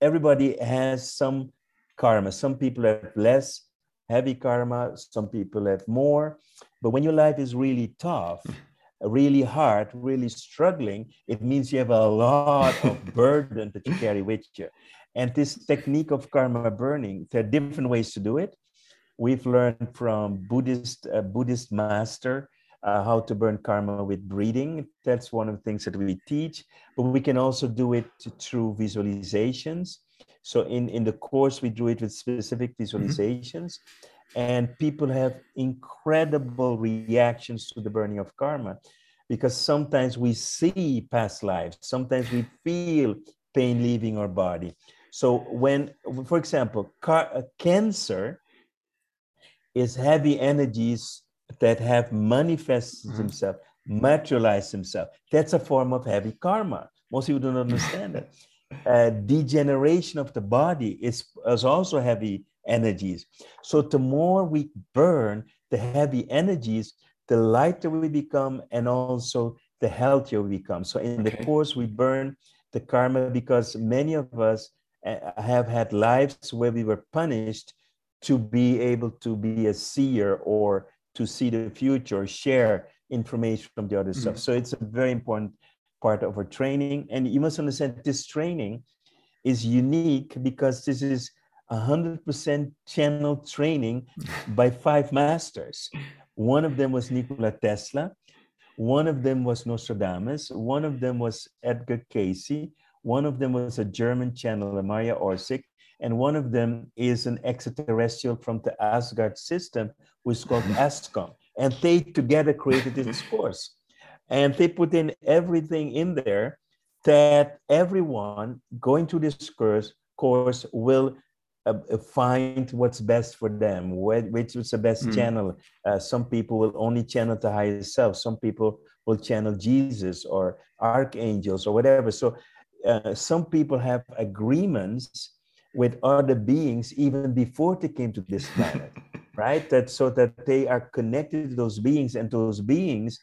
everybody has some karma. Some people have less heavy karma, some people have more. But when your life is really tough, really hard, really struggling, it means you have a lot of burden that you carry with you. And this technique of karma burning, there are different ways to do it. We've learned from Buddhist uh, Buddhist master uh, how to burn karma with breathing. That's one of the things that we teach. But we can also do it through visualizations. So in, in the course, we do it with specific mm-hmm. visualizations. Mm-hmm. And people have incredible reactions to the burning of karma because sometimes we see past lives, sometimes we feel pain leaving our body. So when, for example, car, uh, cancer is heavy energies that have manifested mm-hmm. themselves, materialized themselves. That's a form of heavy karma. Most people don't understand that. Uh, degeneration of the body is, is also heavy energies. So the more we burn the heavy energies, the lighter we become and also the healthier we become. So in okay. the course, we burn the karma because many of us have had lives where we were punished to be able to be a seer or to see the future, share information from the other mm-hmm. stuff. So it's a very important part of our training. And you must understand this training is unique because this is 100% channel training by five masters. One of them was Nikola Tesla. One of them was Nostradamus. One of them was Edgar Cayce. One of them was a German channeler, Maria Orsic. And one of them is an extraterrestrial from the Asgard system, who is called Ascom. And they together created this course. And they put in everything in there that everyone going to this course, course will uh, uh find what's best for them, which is the best mm. channel. Uh, some people will only channel the higher self. Some people will channel Jesus or archangels or whatever. So uh, some people have agreements with other beings even before they came to this planet, right? That so that they are connected to those beings, and those beings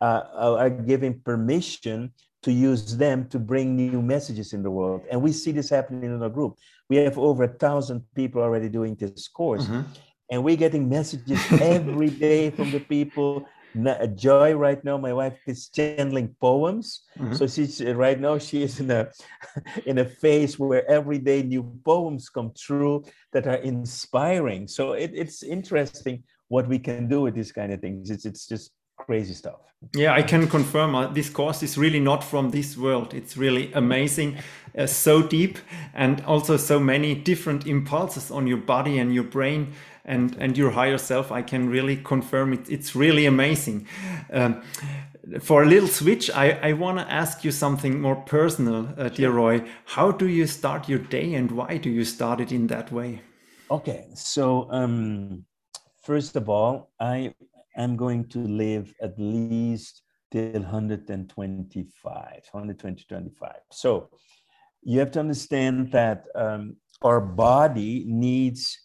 uh, are given permission to use them to bring new messages in the world. And we see this happening in our group. We have over a thousand people already doing this course. Mm-hmm. And we're getting messages every day from the people Joy right now, my wife is channeling poems. Mm-hmm. So she's right now she is in a in a phase where every day new poems come true that are inspiring. So it, it's interesting what we can do with these kind of things. It's it's just crazy stuff. Yeah, I can confirm uh, this course is really not from this world. It's really amazing, uh, so deep, and also so many different impulses on your body and your brain and and your higher self. I can really confirm it. It's really amazing. Um, for a little switch, I, I want to ask you something more personal, uh, dear Roy. How do you start your day, and why do you start it in that way? Okay, so um, first of all, I am going to live at least till 125, 120, 25. So you have to understand that um, our body needs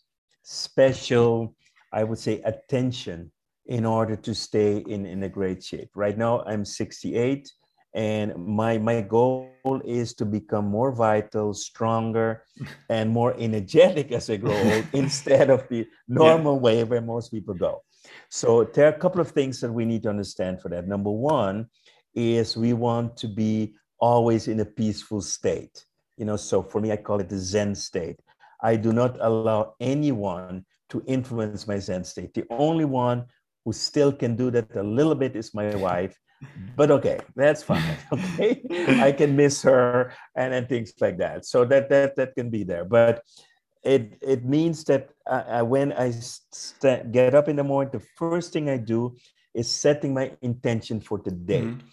special, I would say, attention in order to stay in, in a great shape. Right now, I'm 68, and my, my goal is to become more vital, stronger, and more energetic as I grow old instead of the normal yeah. way where most people go. So there are a couple of things that we need to understand for that. Number one is we want to be always in a peaceful state. You know, so for me, I call it the Zen state. I do not allow anyone to influence my Zen state. The only one who still can do that a little bit is my wife. But okay, that's fine. Okay, I can miss her and, and things like that. So that that that can be there. But it it means that I, I, when I st- get up in the morning, the first thing I do is setting my intention for the day. Mm-hmm.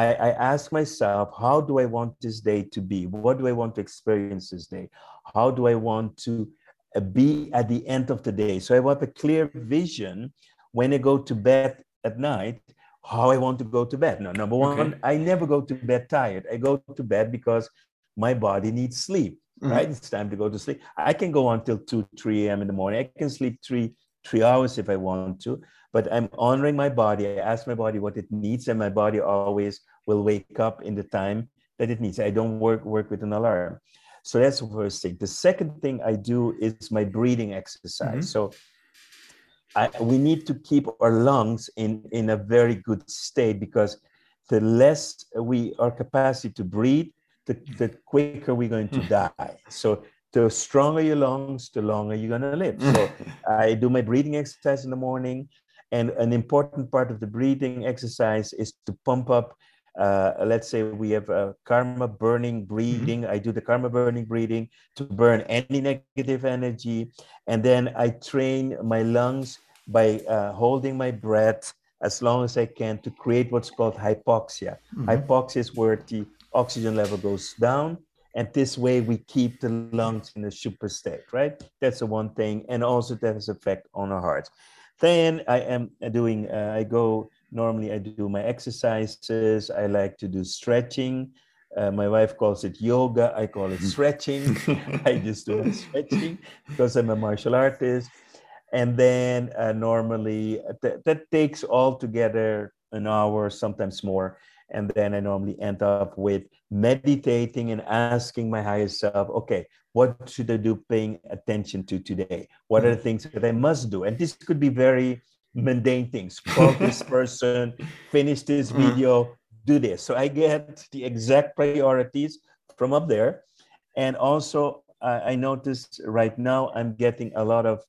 I, I ask myself, how do I want this day to be? What do I want to experience this day? How do I want to uh, be at the end of the day? So I want a clear vision when I go to bed at night, how I want to go to bed. Now, number one, okay. I never go to bed tired. I go to bed because my body needs sleep mm-hmm. right? It's time to go to sleep. I can go until 2, 3 a.m. in the morning. I can sleep three, three hours if I want to, but I'm honoring my body. I ask my body what it needs, and my body always will wake up in the time that it needs. I don't work work with an alarm. So that's the first thing. The second thing I do is my breathing exercise. Mm-hmm. So I, we need to keep our lungs in, in a very good state because the less we our capacity to breathe, the, the quicker we're going to hmm. die. So the stronger your lungs, the longer you're going to live. So I do my breathing exercise in the morning. And an important part of the breathing exercise is to pump up. Uh, let's say we have a karma burning mm-hmm. breathing. Mm-hmm. I do the karma burning breathing to burn any negative energy. And then I train my lungs by uh, holding my breath as long as I can to create what's called hypoxia. Mm-hmm. Hypoxia is where the oxygen level goes down And this way we keep the lungs in a super state, right? That's the one thing. And also that has effect on our hearts. Then I am doing, uh, I go, normally I do my exercises. I like to do stretching. Uh, my wife calls it yoga. I call it stretching. I just do stretching because I'm a martial artist. And then uh, normally th- that takes all together an hour, sometimes more. And then I normally end up with meditating and asking my higher self, okay, what should I do paying attention to today? What are the things that I must do? And this could be very mundane things. Call this person, finish this mm-hmm. video, do this. So I get the exact priorities from up there. And also, uh, I notice right now I'm getting a lot of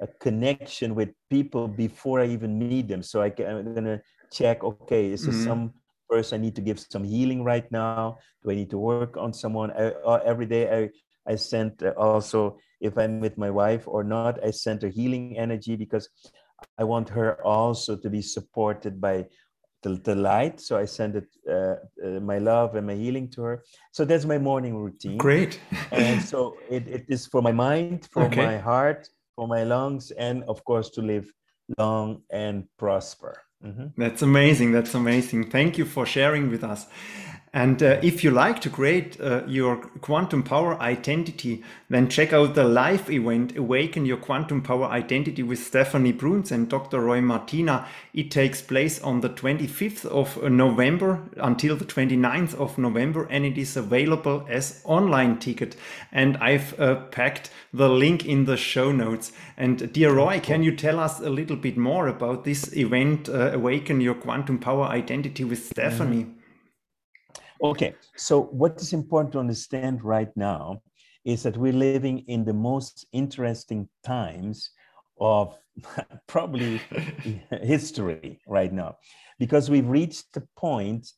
a connection with people before I even meet them. So I am gonna check. Okay, is this mm-hmm. some person I need to give some healing right now? Do I need to work on someone? I, uh, every day I I sent uh, also if I'm with my wife or not. I sent her healing energy because I want her also to be supported by the, the light. So I send it, uh, uh, my love and my healing to her. So that's my morning routine. Great. and so it, it is for my mind, for okay. my heart, for my lungs, and of course to live long and prosper. Mm-hmm. That's amazing. That's amazing. Thank you for sharing with us. And uh, if you like to create uh, your quantum power identity, then check out the live event Awaken Your Quantum Power Identity with Stephanie Bruns and Dr. Roy Martina. It takes place on the 25th of November until the 29th of November, and it is available as online ticket. And I've uh, packed the link in the show notes. And dear Roy, can you tell us a little bit more about this event, uh, Awaken Your Quantum Power Identity with Stephanie? Mm-hmm. Okay, so what is important to understand right now is that we're living in the most interesting times of probably history right now, because we've reached the point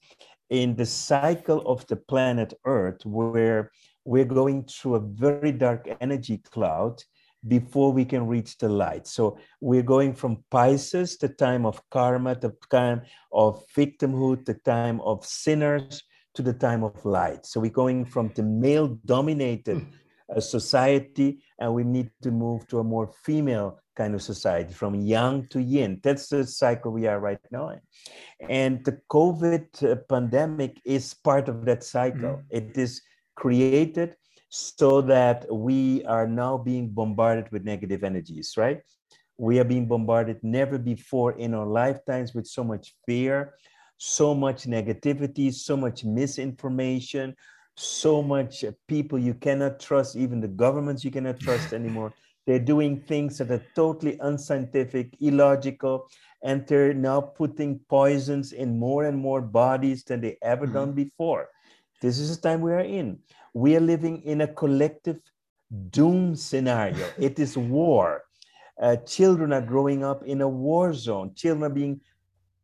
in the cycle of the planet Earth where we're going through a very dark energy cloud before we can reach the light. So we're going from Pisces, the time of karma, the time of victimhood, the time of sinners, to the time of light. So we're going from the male dominated hmm. uh, society and we need to move to a more female kind of society from yang to yin. That's the cycle we are right now in. And the COVID uh, pandemic is part of that cycle. Mm. It is created so that we are now being bombarded with negative energies, right? We are being bombarded never before in our lifetimes with so much fear, so much negativity, so much misinformation, so much people you cannot trust, even the governments you cannot trust anymore. They're doing things that are totally unscientific, illogical, and they're now putting poisons in more and more bodies than they ever mm-hmm. done before. This is the time we are in. We are living in a collective doom scenario. it is war. Uh, children are growing up in a war zone. Children are being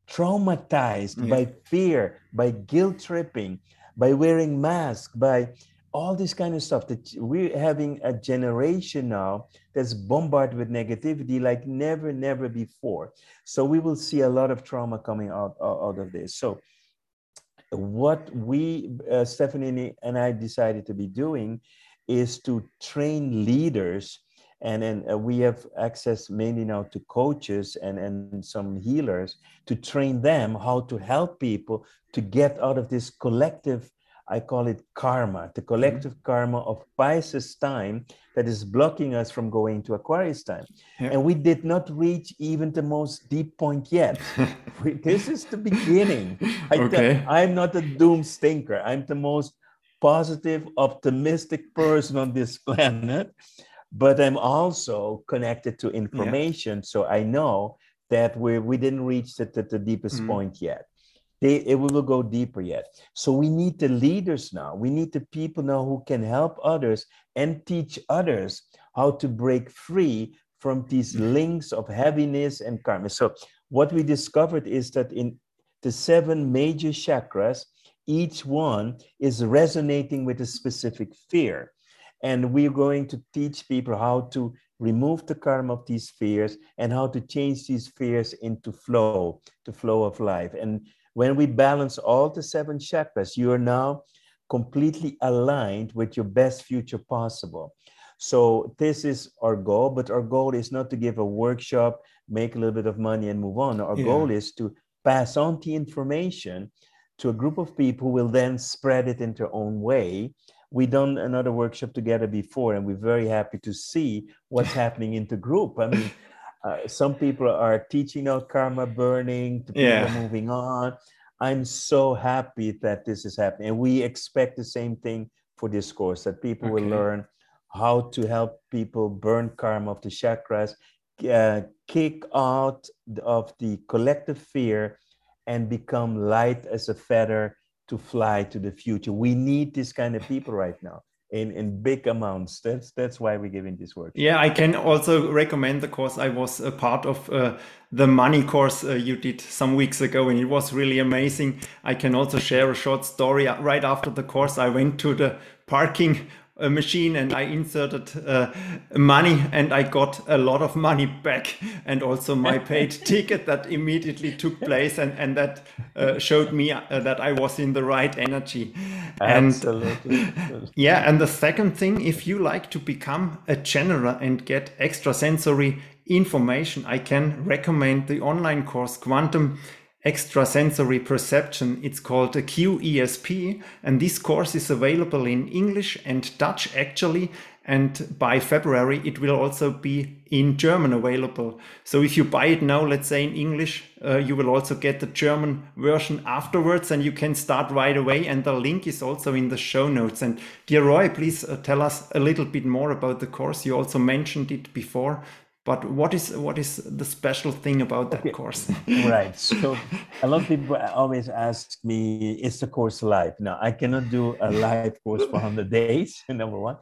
traumatized yeah. by fear, by guilt tripping, by wearing masks, by all this kind of stuff that we're having a generation now that's bombarded with negativity like never never before so we will see a lot of trauma coming out out of this so what we uh, stephanie and i decided to be doing is to train leaders and then uh, we have access mainly now to coaches and, and some healers to train them how to help people to get out of this collective i call it karma the collective mm-hmm. karma of pisces time that is blocking us from going to aquarius time yeah. and we did not reach even the most deep point yet we, this is the beginning I, okay. i'm not a doom stinker i'm the most positive optimistic person on this planet but I'm also connected to information. Yeah. So I know that we we didn't reach the, the, the deepest mm. point yet. They, it will go deeper yet. So we need the leaders now. We need the people now who can help others and teach others how to break free from these mm. links of heaviness and karma. So what we discovered is that in the seven major chakras, each one is resonating with a specific fear. And we're going to teach people how to remove the karma of these fears and how to change these fears into flow, the flow of life. And when we balance all the seven chakras, you are now completely aligned with your best future possible. So this is our goal, but our goal is not to give a workshop, make a little bit of money and move on. Our yeah. goal is to pass on the information to a group of people who will then spread it in their own way. We done another workshop together before, and we're very happy to see what's happening in the group. I mean, uh, some people are teaching out karma burning, people yeah. are moving on. I'm so happy that this is happening. And we expect the same thing for this course that people okay. will learn how to help people burn karma of the chakras, uh, kick out of the collective fear, and become light as a feather to fly to the future. We need this kind of people right now in in big amounts. That's that's why we're giving this work yeah i can also recommend the course. I was a part of uh, the money course uh, you did some weeks ago and it was really amazing. I can also share a short story. Right after the course i went to the parking a machine and I inserted uh, money and I got a lot of money back and also my paid ticket that immediately took place and, and that uh, showed me uh, that I was in the right energy. Absolutely. And yeah, and the second thing, if you like to become a general and get extrasensory information, I can recommend the online course Quantum extrasensory perception. It's called a QESP, and this course is available in English and Dutch actually. And by February, it will also be in German available. So if you buy it now, let's say in English, uh, you will also get the German version afterwards and you can start right away. And the link is also in the show notes. And dear Roy, please uh, tell us a little bit more about the course. You also mentioned it before. But what is what is the special thing about that okay. course? right. So a lot of people always ask me, "Is the course live?" Now I cannot do a live course for 100 days. Number one.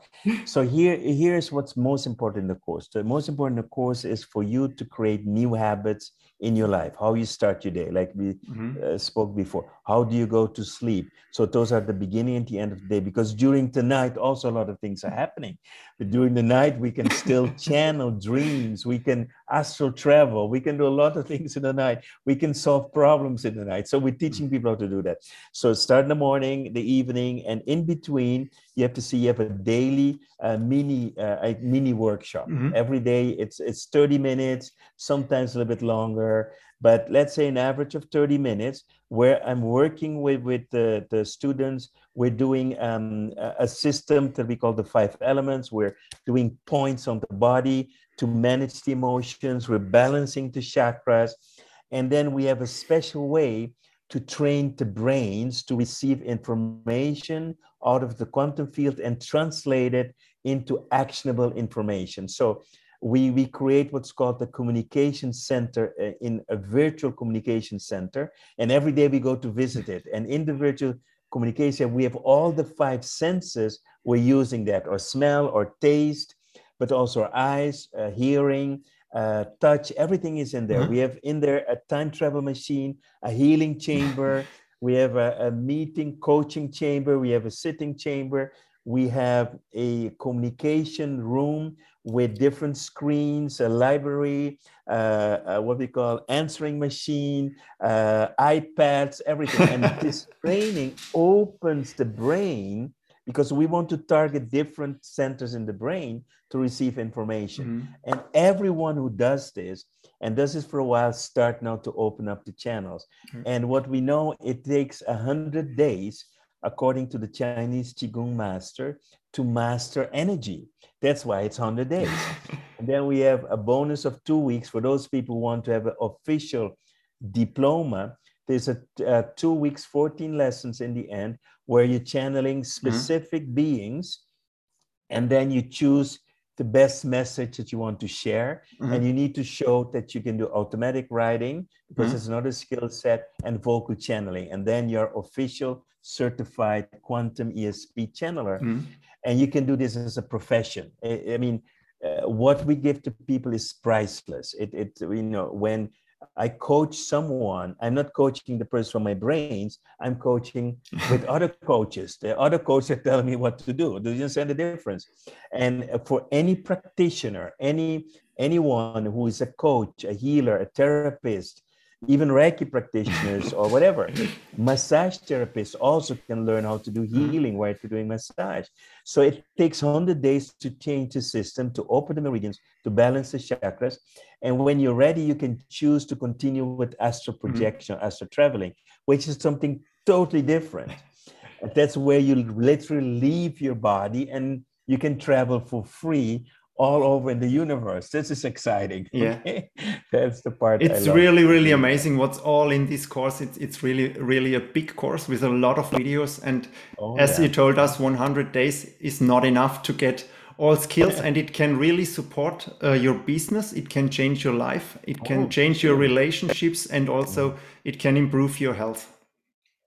So here here's what's most important in the course. The most important in the course is for you to create new habits in your life, how you start your day, like we mm-hmm. uh, spoke before. How do you go to sleep? So those are the beginning and the end of the day. Because during the night, also a lot of things are happening. But during the night, we can still channel dreams. We can astral travel. We can do a lot of things in the night. We can solve problems in the night. So we're teaching people how to do that. So start in the morning, the evening, and in between, you have to see you have a daily uh, mini uh, a mini workshop mm-hmm. every day it's it's 30 minutes sometimes a little bit longer but let's say an average of 30 minutes where i'm working with with the, the students we're doing um, a system that we call the five elements. We're doing points on the body to manage the emotions. We're balancing the chakras. And then we have a special way to train the brains to receive information out of the quantum field and translate it into actionable information. So we, we create what's called the communication center uh, in a virtual communication center. And every day we go to visit it. And in the virtual communication, we have all the five senses we're using that, or smell, or taste, but also our eyes, uh, hearing, uh, touch, everything is in there. Mm-hmm. We have in there a time travel machine, a healing chamber, we have a, a, meeting coaching chamber, we have a sitting chamber, we have a communication room with different screens, a library, uh, uh, what we call answering machine, uh, iPads, everything. And this training opens the brain because we want to target different centers in the brain to receive information. Mm-hmm. And everyone who does this and does this for a while start now to open up the channels. Mm-hmm. And what we know, it takes a hundred days, according to the Chinese Qigong master, to master energy. That's why it's 100 days. and then we have a bonus of two weeks for those people who want to have an official diploma. There's a, a two weeks, 14 lessons in the end where you're channeling mm-hmm. specific mm-hmm. beings and then you choose the best message that you want to share mm-hmm. and you need to show that you can do automatic writing because mm-hmm. it's another skill set and vocal channeling and then you're official certified quantum esp channeler mm-hmm. and you can do this as a profession i, I mean uh, what we give to people is priceless it, it you know when I coach someone. I'm not coaching the person from my brains. I'm coaching with other coaches. The other coaches are telling me what to do. Do you understand the difference? And for any practitioner, any anyone who is a coach, a healer, a therapist, even Reiki practitioners or whatever. massage therapists also can learn how to do healing while they're doing massage. So it takes 100 days to change the system, to open the meridians, to balance the chakras. And when you're ready, you can choose to continue with astral mm-hmm. projection, mm-hmm. astral traveling, which is something totally different. That's where you literally leave your body and you can travel for free all over in the universe. This is exciting. Yeah, that's the part. It's really, really amazing what's all in this course. It's it's really, really a big course with a lot of videos. And oh, as yeah. you told us, 100 days is not enough to get all skills, and it can really support uh, your business. It can change your life. It can oh, change your relationships, and also it can improve your health.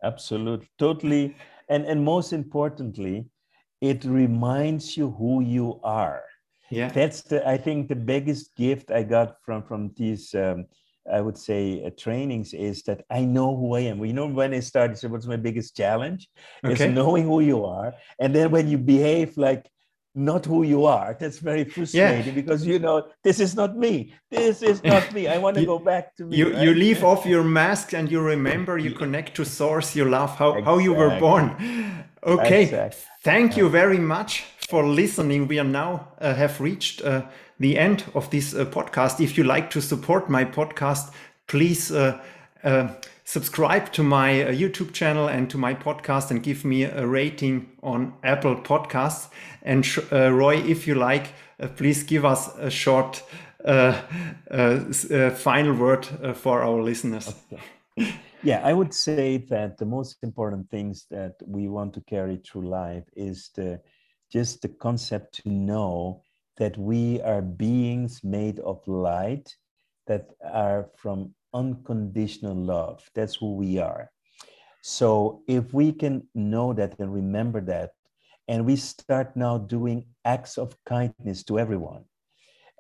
Absolutely, totally, and and most importantly, it reminds you who you are yeah. That's the i think the biggest gift i got from from these um, i would say uh, trainings is that i know who i am. You know when i started so what's my biggest challenge? Okay. is knowing who you are. And then when you behave like not who you are that's very frustrating yeah. because you know this is not me. This is not me. I want to go back to me you right? you leave off your mask and you remember you connect to source you love how, exactly. how you were born. Okay. Exactly. thank you very much for listening. We are now uh, have reached uh, the end of this uh, podcast. If you like to support my podcast, please uh, uh, subscribe to my uh, YouTube channel and to my podcast and give me a rating on Apple Podcasts. And Roy, if you like, please give us a short final word for our listeners. Yeah, I would say that the most important things that we want to carry through life is the just the concept to know that we are beings made of light that are from unconditional love. That's who we are. So if we can know that and remember that, and we start now doing acts of kindness to everyone,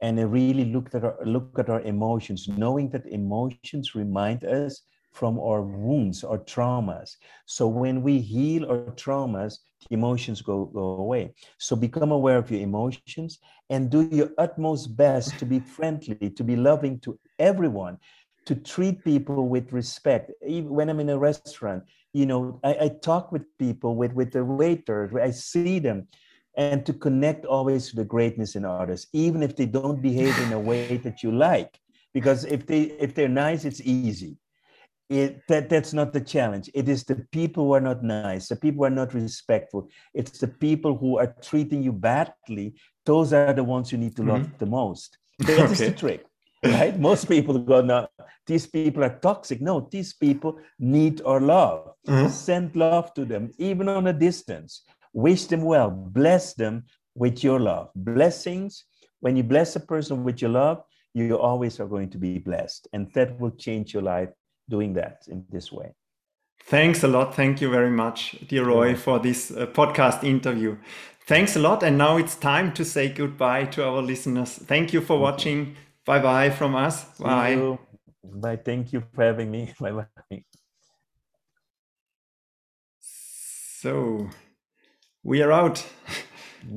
and really look at our look at our emotions, knowing that emotions remind us from our wounds or traumas. So when we heal our traumas, the emotions go, go away. So become aware of your emotions and do your utmost best to be friendly, to be loving to everyone, to treat people with respect. Even when I'm in a restaurant, you know, I, I talk with people, with, with the waiters, I see them, and to connect always to the greatness in others, even if they don't behave in a way that you like. Because if they if they're nice, it's easy it, that that's not the challenge. It is the people who are not nice the people who are not respectful. It's the people who are treating you badly. Those are the ones you need to love mm-hmm. the most. That okay. is the trick right? Most people go no these people are toxic. No these people need our love. Mm-hmm. send love to them even on a distance. Wish them well. Bless them with your love. Blessings when you bless a person with your love you always are going to be blessed and that will change your life doing that in this way. Thanks a lot. Thank you very much, dear Roy, for this uh, podcast interview. Thanks a lot. And now it's time to say goodbye to our listeners. Thank you for watching. Bye bye from us. Bye. Bye. Thank you for having me. Bye bye. So we are out.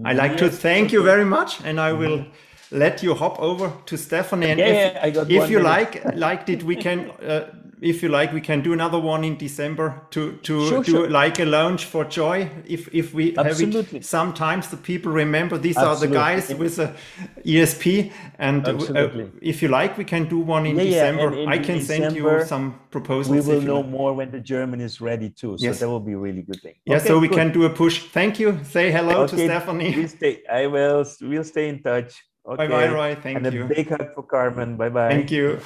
I like yes, to thank you very much, and I will let you hop over to Stephanie. And yeah, if, yeah, I got if you minute. like, liked it, we can uh, if you like, we can do another one in December to to sure, do sure. like a launch for joy. If if we Absolutely. have it, sometimes the people remember these Absolutely. are the guys with a ESP, and uh, if you like, we can do one in yeah, December. Yeah, in I can December, send you some proposals. We will know like. more when the German is ready too. So yes. that will be a really good thing. Yeah, okay, so we good. can do a push. Thank you. Say hello okay, to Stephanie. We'll stay. I will. We'll stay in touch. Okay. Bye bye, Roy. Thank and you. And a big hug for Carmen. Bye bye. Thank you.